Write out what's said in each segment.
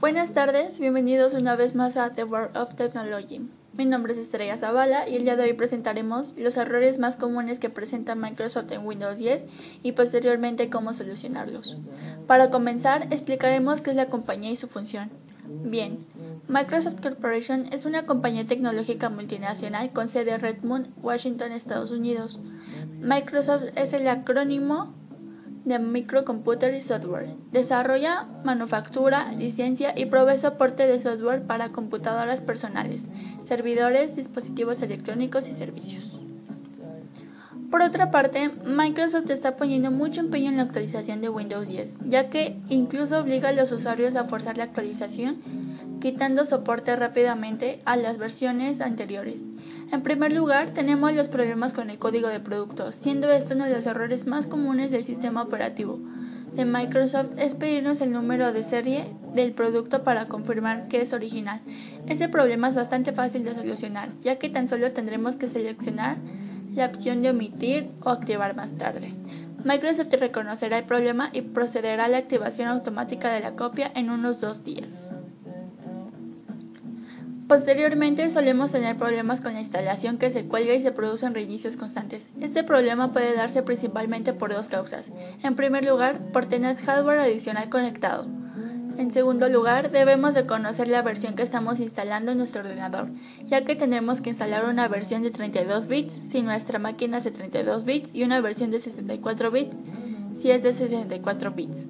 Buenas tardes, bienvenidos una vez más a The World of Technology. Mi nombre es Estrella Zavala y el día de hoy presentaremos los errores más comunes que presenta Microsoft en Windows 10 y posteriormente cómo solucionarlos. Para comenzar, explicaremos qué es la compañía y su función. Bien, Microsoft Corporation es una compañía tecnológica multinacional con sede en Redmond, Washington, Estados Unidos. Microsoft es el acrónimo de microcomputer y software. Desarrolla, manufactura, licencia y provee soporte de software para computadoras personales, servidores, dispositivos electrónicos y servicios. Por otra parte, Microsoft está poniendo mucho empeño en la actualización de Windows 10, ya que incluso obliga a los usuarios a forzar la actualización, quitando soporte rápidamente a las versiones anteriores. En primer lugar, tenemos los problemas con el código de producto, siendo esto uno de los errores más comunes del sistema operativo de Microsoft es pedirnos el número de serie del producto para confirmar que es original. Este problema es bastante fácil de solucionar, ya que tan solo tendremos que seleccionar la opción de omitir o activar más tarde. Microsoft reconocerá el problema y procederá a la activación automática de la copia en unos dos días. Posteriormente solemos tener problemas con la instalación que se cuelga y se producen reinicios constantes. Este problema puede darse principalmente por dos causas. En primer lugar, por tener hardware adicional conectado. En segundo lugar, debemos de conocer la versión que estamos instalando en nuestro ordenador, ya que tendremos que instalar una versión de 32 bits si nuestra máquina es de 32 bits y una versión de 64 bits si es de 64 bits.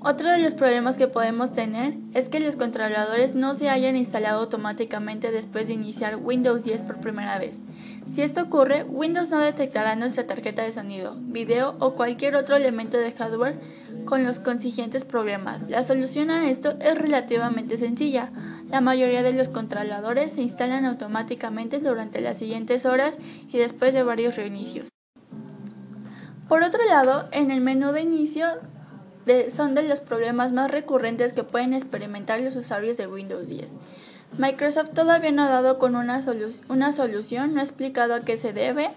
Otro de los problemas que podemos tener es que los controladores no se hayan instalado automáticamente después de iniciar Windows 10 por primera vez. Si esto ocurre, Windows no detectará nuestra tarjeta de sonido, video o cualquier otro elemento de hardware con los consiguientes problemas. La solución a esto es relativamente sencilla. La mayoría de los controladores se instalan automáticamente durante las siguientes horas y después de varios reinicios. Por otro lado, en el menú de inicio son de los problemas más recurrentes que pueden experimentar los usuarios de Windows 10. Microsoft todavía no ha dado con una, solución, no ha explicado a qué se debe.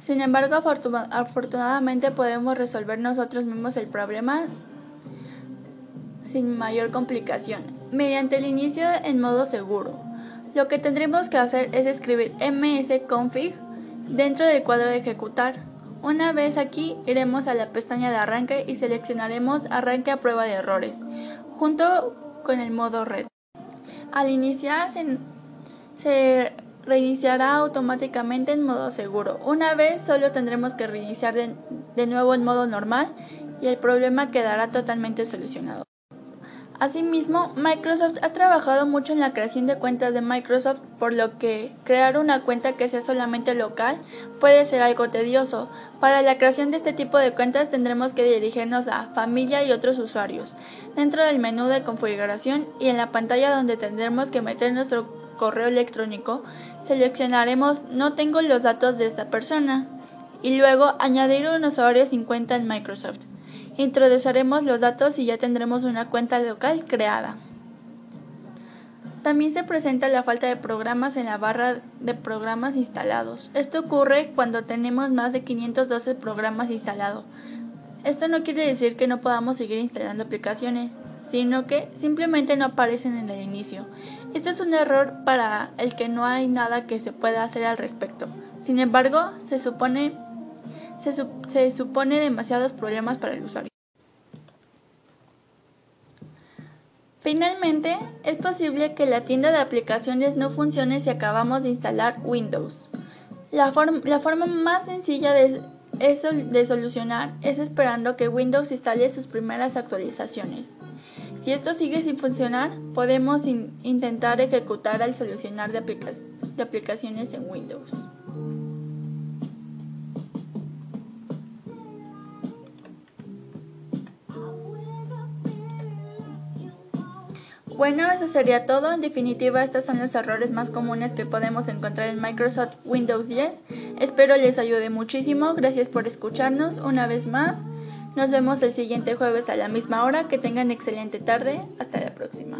Sin embargo, afortunadamente podemos resolver nosotros mismos el problema sin mayor complicación, mediante el inicio en modo seguro. Lo que tendremos que hacer es escribir msconfig dentro del cuadro de ejecutar una vez aquí, iremos a la pestaña de arranque y seleccionaremos Arranque a prueba de errores, junto con el modo red. Al iniciar, se, reiniciará automáticamente en modo seguro. Una vez, solo tendremos que reiniciar de nuevo en modo normal y el problema quedará totalmente solucionado. Asimismo, Microsoft ha trabajado mucho en la creación de cuentas de Microsoft, por lo que crear una cuenta que sea solamente local puede ser algo tedioso. Para la creación de este tipo de cuentas tendremos que dirigirnos a Familia y otros usuarios, dentro del menú de configuración y en la pantalla donde tendremos que meter nuestro correo electrónico, seleccionaremos No tengo los datos de esta persona y luego añadir un usuario sin cuenta en Microsoft. Introduciremos los datos y ya tendremos una cuenta local creada. También se presenta la falta de programas en la barra de programas instalados. Esto ocurre cuando tenemos más de 512 programas instalados. Esto no quiere decir que no podamos seguir instalando aplicaciones, sino que simplemente no aparecen en el inicio. Este es un error para el que no hay nada que se pueda hacer al respecto. Sin embargo, se supone, se, supone demasiados problemas para el usuario. Finalmente, es posible que la tienda de aplicaciones no funcione si acabamos de instalar Windows. La, forma más sencilla de, de solucionar es esperando que Windows instale sus primeras actualizaciones. Si esto sigue sin funcionar, podemos intentar ejecutar al solucionar de aplicaciones en Windows. Bueno, eso sería todo. En definitiva, estos son los errores más comunes que podemos encontrar en Microsoft Windows 10. Espero les ayude muchísimo. Gracias por escucharnos una vez más. Nos vemos el siguiente jueves a la misma hora. Que tengan excelente tarde. Hasta la próxima.